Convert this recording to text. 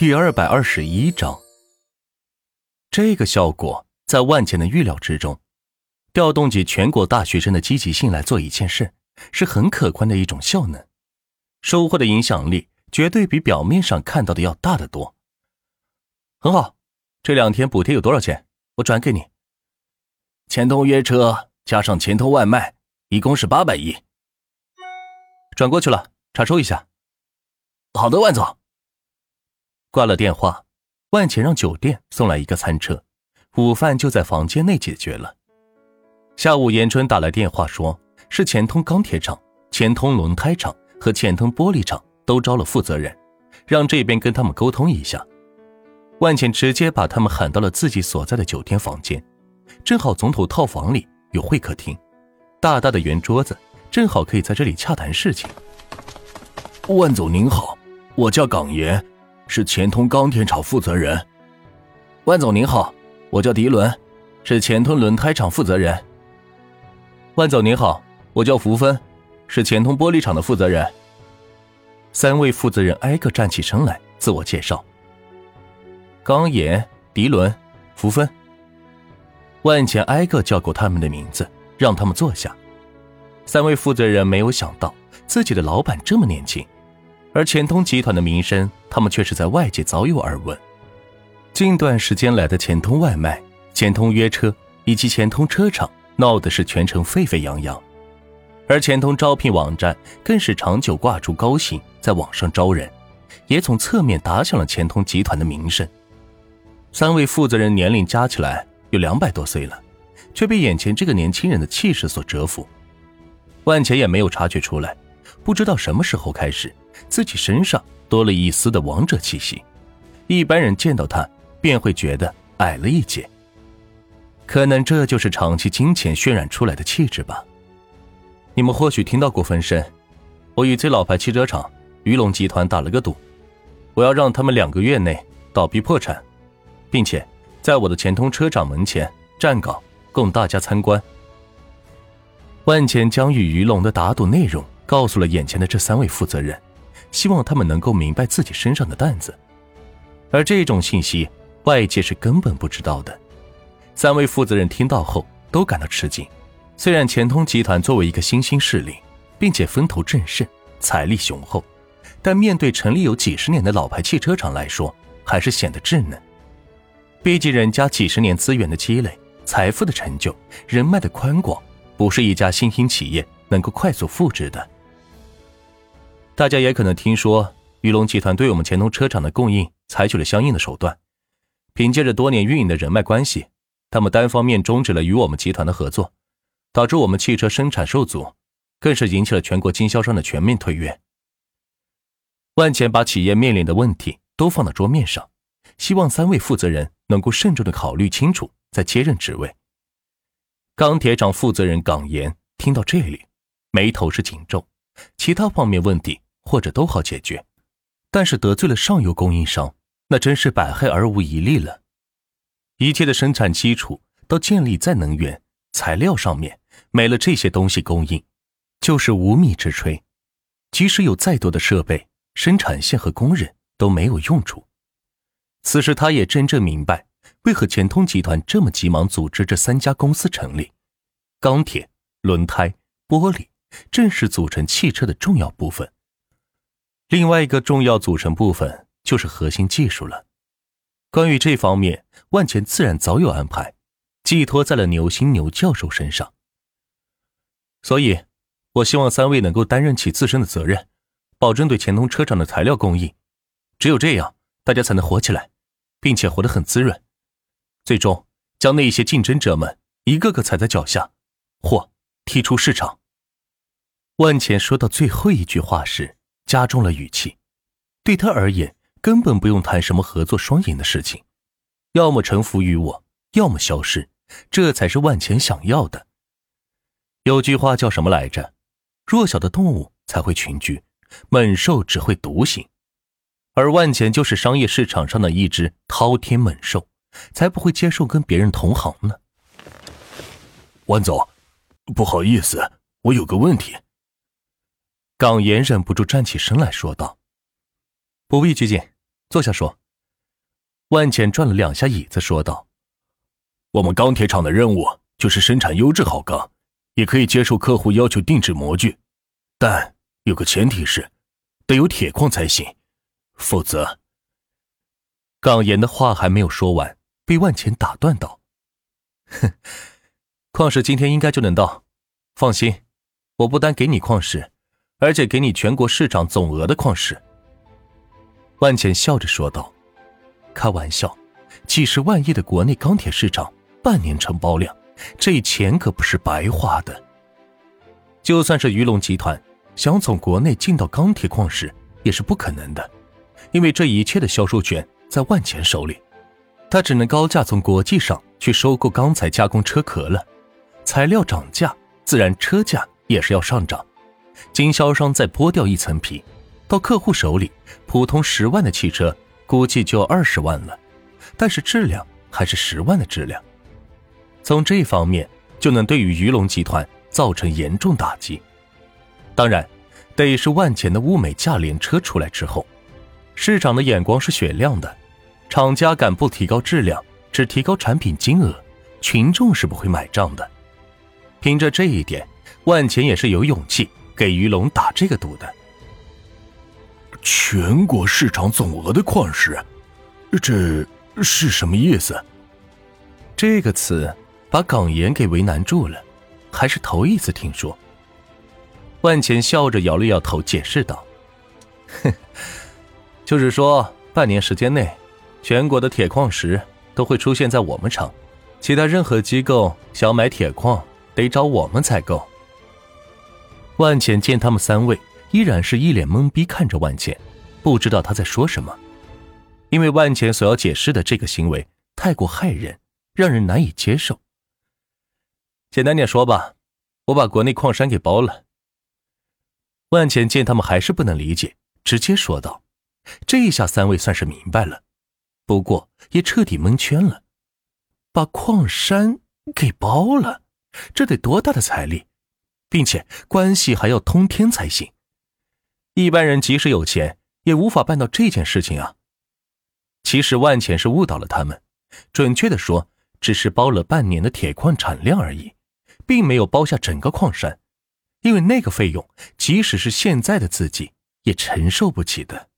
第二百二十一章，这个效果在万茜的预料之中。调动起全国大学生的积极性来做一件事，是很可观的一种效能，收获的影响力绝对比表面上看到的要大得多。很好，这两天补贴有多少钱？我转给你。钱通约车加上钱通外卖，一共是八百亿。转过去了，查收一下。好的，万总。挂了电话，万钱让酒店送来一个餐车，午饭就在房间内解决了。下午，严春打来电话，说是钱通钢铁厂、钱通轮胎厂和钱通玻璃厂都招了负责人，让这边跟他们沟通一下。万茜直接把他们喊到了自己所在的酒店房间，正好总统套房里有会客厅，大大的圆桌子，正好可以在这里洽谈事情。万总您好，我叫港岩。是钱通钢铁厂负责人，万总您好，我叫狄伦，是钱通轮胎厂负责人。万总您好，我叫福芬，是钱通玻璃厂的负责人。三位负责人挨个站起身来自我介绍。刚野、狄伦、福芬。万钱挨个叫过他们的名字，让他们坐下。三位负责人没有想到自己的老板这么年轻。而钱通集团的名声，他们却是在外界早有耳闻。近段时间来的钱通外卖、钱通约车以及钱通车厂闹的是全城沸沸扬扬，而钱通招聘网站更是长久挂出高薪在网上招人，也从侧面打响了钱通集团的名声。三位负责人年龄加起来有两百多岁了，却被眼前这个年轻人的气势所折服。万钱也没有察觉出来。不知道什么时候开始，自己身上多了一丝的王者气息，一般人见到他便会觉得矮了一截。可能这就是长期金钱渲染出来的气质吧。你们或许听到过分身，我与最老牌汽车厂鱼龙集团打了个赌，我要让他们两个月内倒闭破产，并且在我的钱通车厂门前站岗供大家参观。万钱将与鱼龙的打赌内容。告诉了眼前的这三位负责人，希望他们能够明白自己身上的担子，而这种信息外界是根本不知道的。三位负责人听到后都感到吃惊。虽然钱通集团作为一个新兴势力，并且风头正盛、财力雄厚，但面对成立有几十年的老牌汽车厂来说，还是显得稚嫩。毕竟人家几十年资源的积累、财富的成就、人脉的宽广，不是一家新兴企业能够快速复制的。大家也可能听说，玉龙集团对我们钱通车厂的供应采取了相应的手段。凭借着多年运营的人脉关系，他们单方面终止了与我们集团的合作，导致我们汽车生产受阻，更是引起了全国经销商的全面退约。万钱把企业面临的问题都放到桌面上，希望三位负责人能够慎重的考虑清楚再接任职位。钢铁厂负责人港岩听到这里，眉头是紧皱，其他方面问题。或者都好解决，但是得罪了上游供应商，那真是百害而无一利了。一切的生产基础都建立在能源材料上面，没了这些东西供应，就是无米之炊。即使有再多的设备、生产线和工人，都没有用处。此时，他也真正明白，为何钱通集团这么急忙组织这三家公司成立。钢铁、轮胎、玻璃，正是组成汽车的重要部分。另外一个重要组成部分就是核心技术了。关于这方面，万钱自然早有安排，寄托在了牛心牛教授身上。所以，我希望三位能够担任起自身的责任，保证对钱通车厂的材料供应。只有这样，大家才能活起来，并且活得很滋润。最终，将那些竞争者们一个个踩在脚下，或踢出市场。万钱说到最后一句话时。加重了语气，对他而言，根本不用谈什么合作双赢的事情，要么臣服于我，要么消失，这才是万钱想要的。有句话叫什么来着？弱小的动物才会群居，猛兽只会独行，而万钱就是商业市场上的一只滔天猛兽，才不会接受跟别人同行呢。万总，不好意思，我有个问题。港岩忍不住站起身来说道：“不必拘谨，坐下说，万茜转了两下椅子，说道：“我们钢铁厂的任务就是生产优质好钢，也可以接受客户要求定制模具，但有个前提是，得有铁矿才行，否则……”港岩的话还没有说完，被万茜打断道：“哼，矿石今天应该就能到，放心，我不单给你矿石，而且给你全国市场总额的矿石。”万茜笑着说道：“开玩笑，几十万亿的国内钢铁市场，半年承包量，这钱可不是白花的。就算是鱼龙集团想从国内进到钢铁矿石，也是不可能的，因为这一切的销售权。”在万钱手里，他只能高价从国际上去收购钢材加工车壳了。材料涨价，自然车价也是要上涨。经销商再剥掉一层皮，到客户手里，普通十万的汽车估计就要二十万了，但是质量还是十万的质量。从这方面就能对于鱼龙集团造成严重打击。当然，得是万钱的物美价廉车出来之后，市场的眼光是雪亮的。厂家敢不提高质量，只提高产品金额，群众是不会买账的。凭着这一点，万钱也是有勇气给于龙打这个赌的。全国市场总额的矿石，这是什么意思？这个词把港岩给为难住了，还是头一次听说。万钱笑着摇了摇头，解释道：“哼，就是说半年时间内。”全国的铁矿石都会出现在我们厂，其他任何机构想买铁矿得找我们采购。万浅见他们三位依然是一脸懵逼看着万浅，不知道他在说什么，因为万浅所要解释的这个行为太过骇人，让人难以接受。简单点说吧，我把国内矿山给包了。万浅见他们还是不能理解，直接说道：“这一下三位算是明白了。”不过也彻底蒙圈了，把矿山给包了，这得多大的财力，并且关系还要通天才行。一般人即使有钱，也无法办到这件事情啊。其实万钱是误导了他们，准确的说，只是包了半年的铁矿产量而已，并没有包下整个矿山，因为那个费用，即使是现在的自己也承受不起的。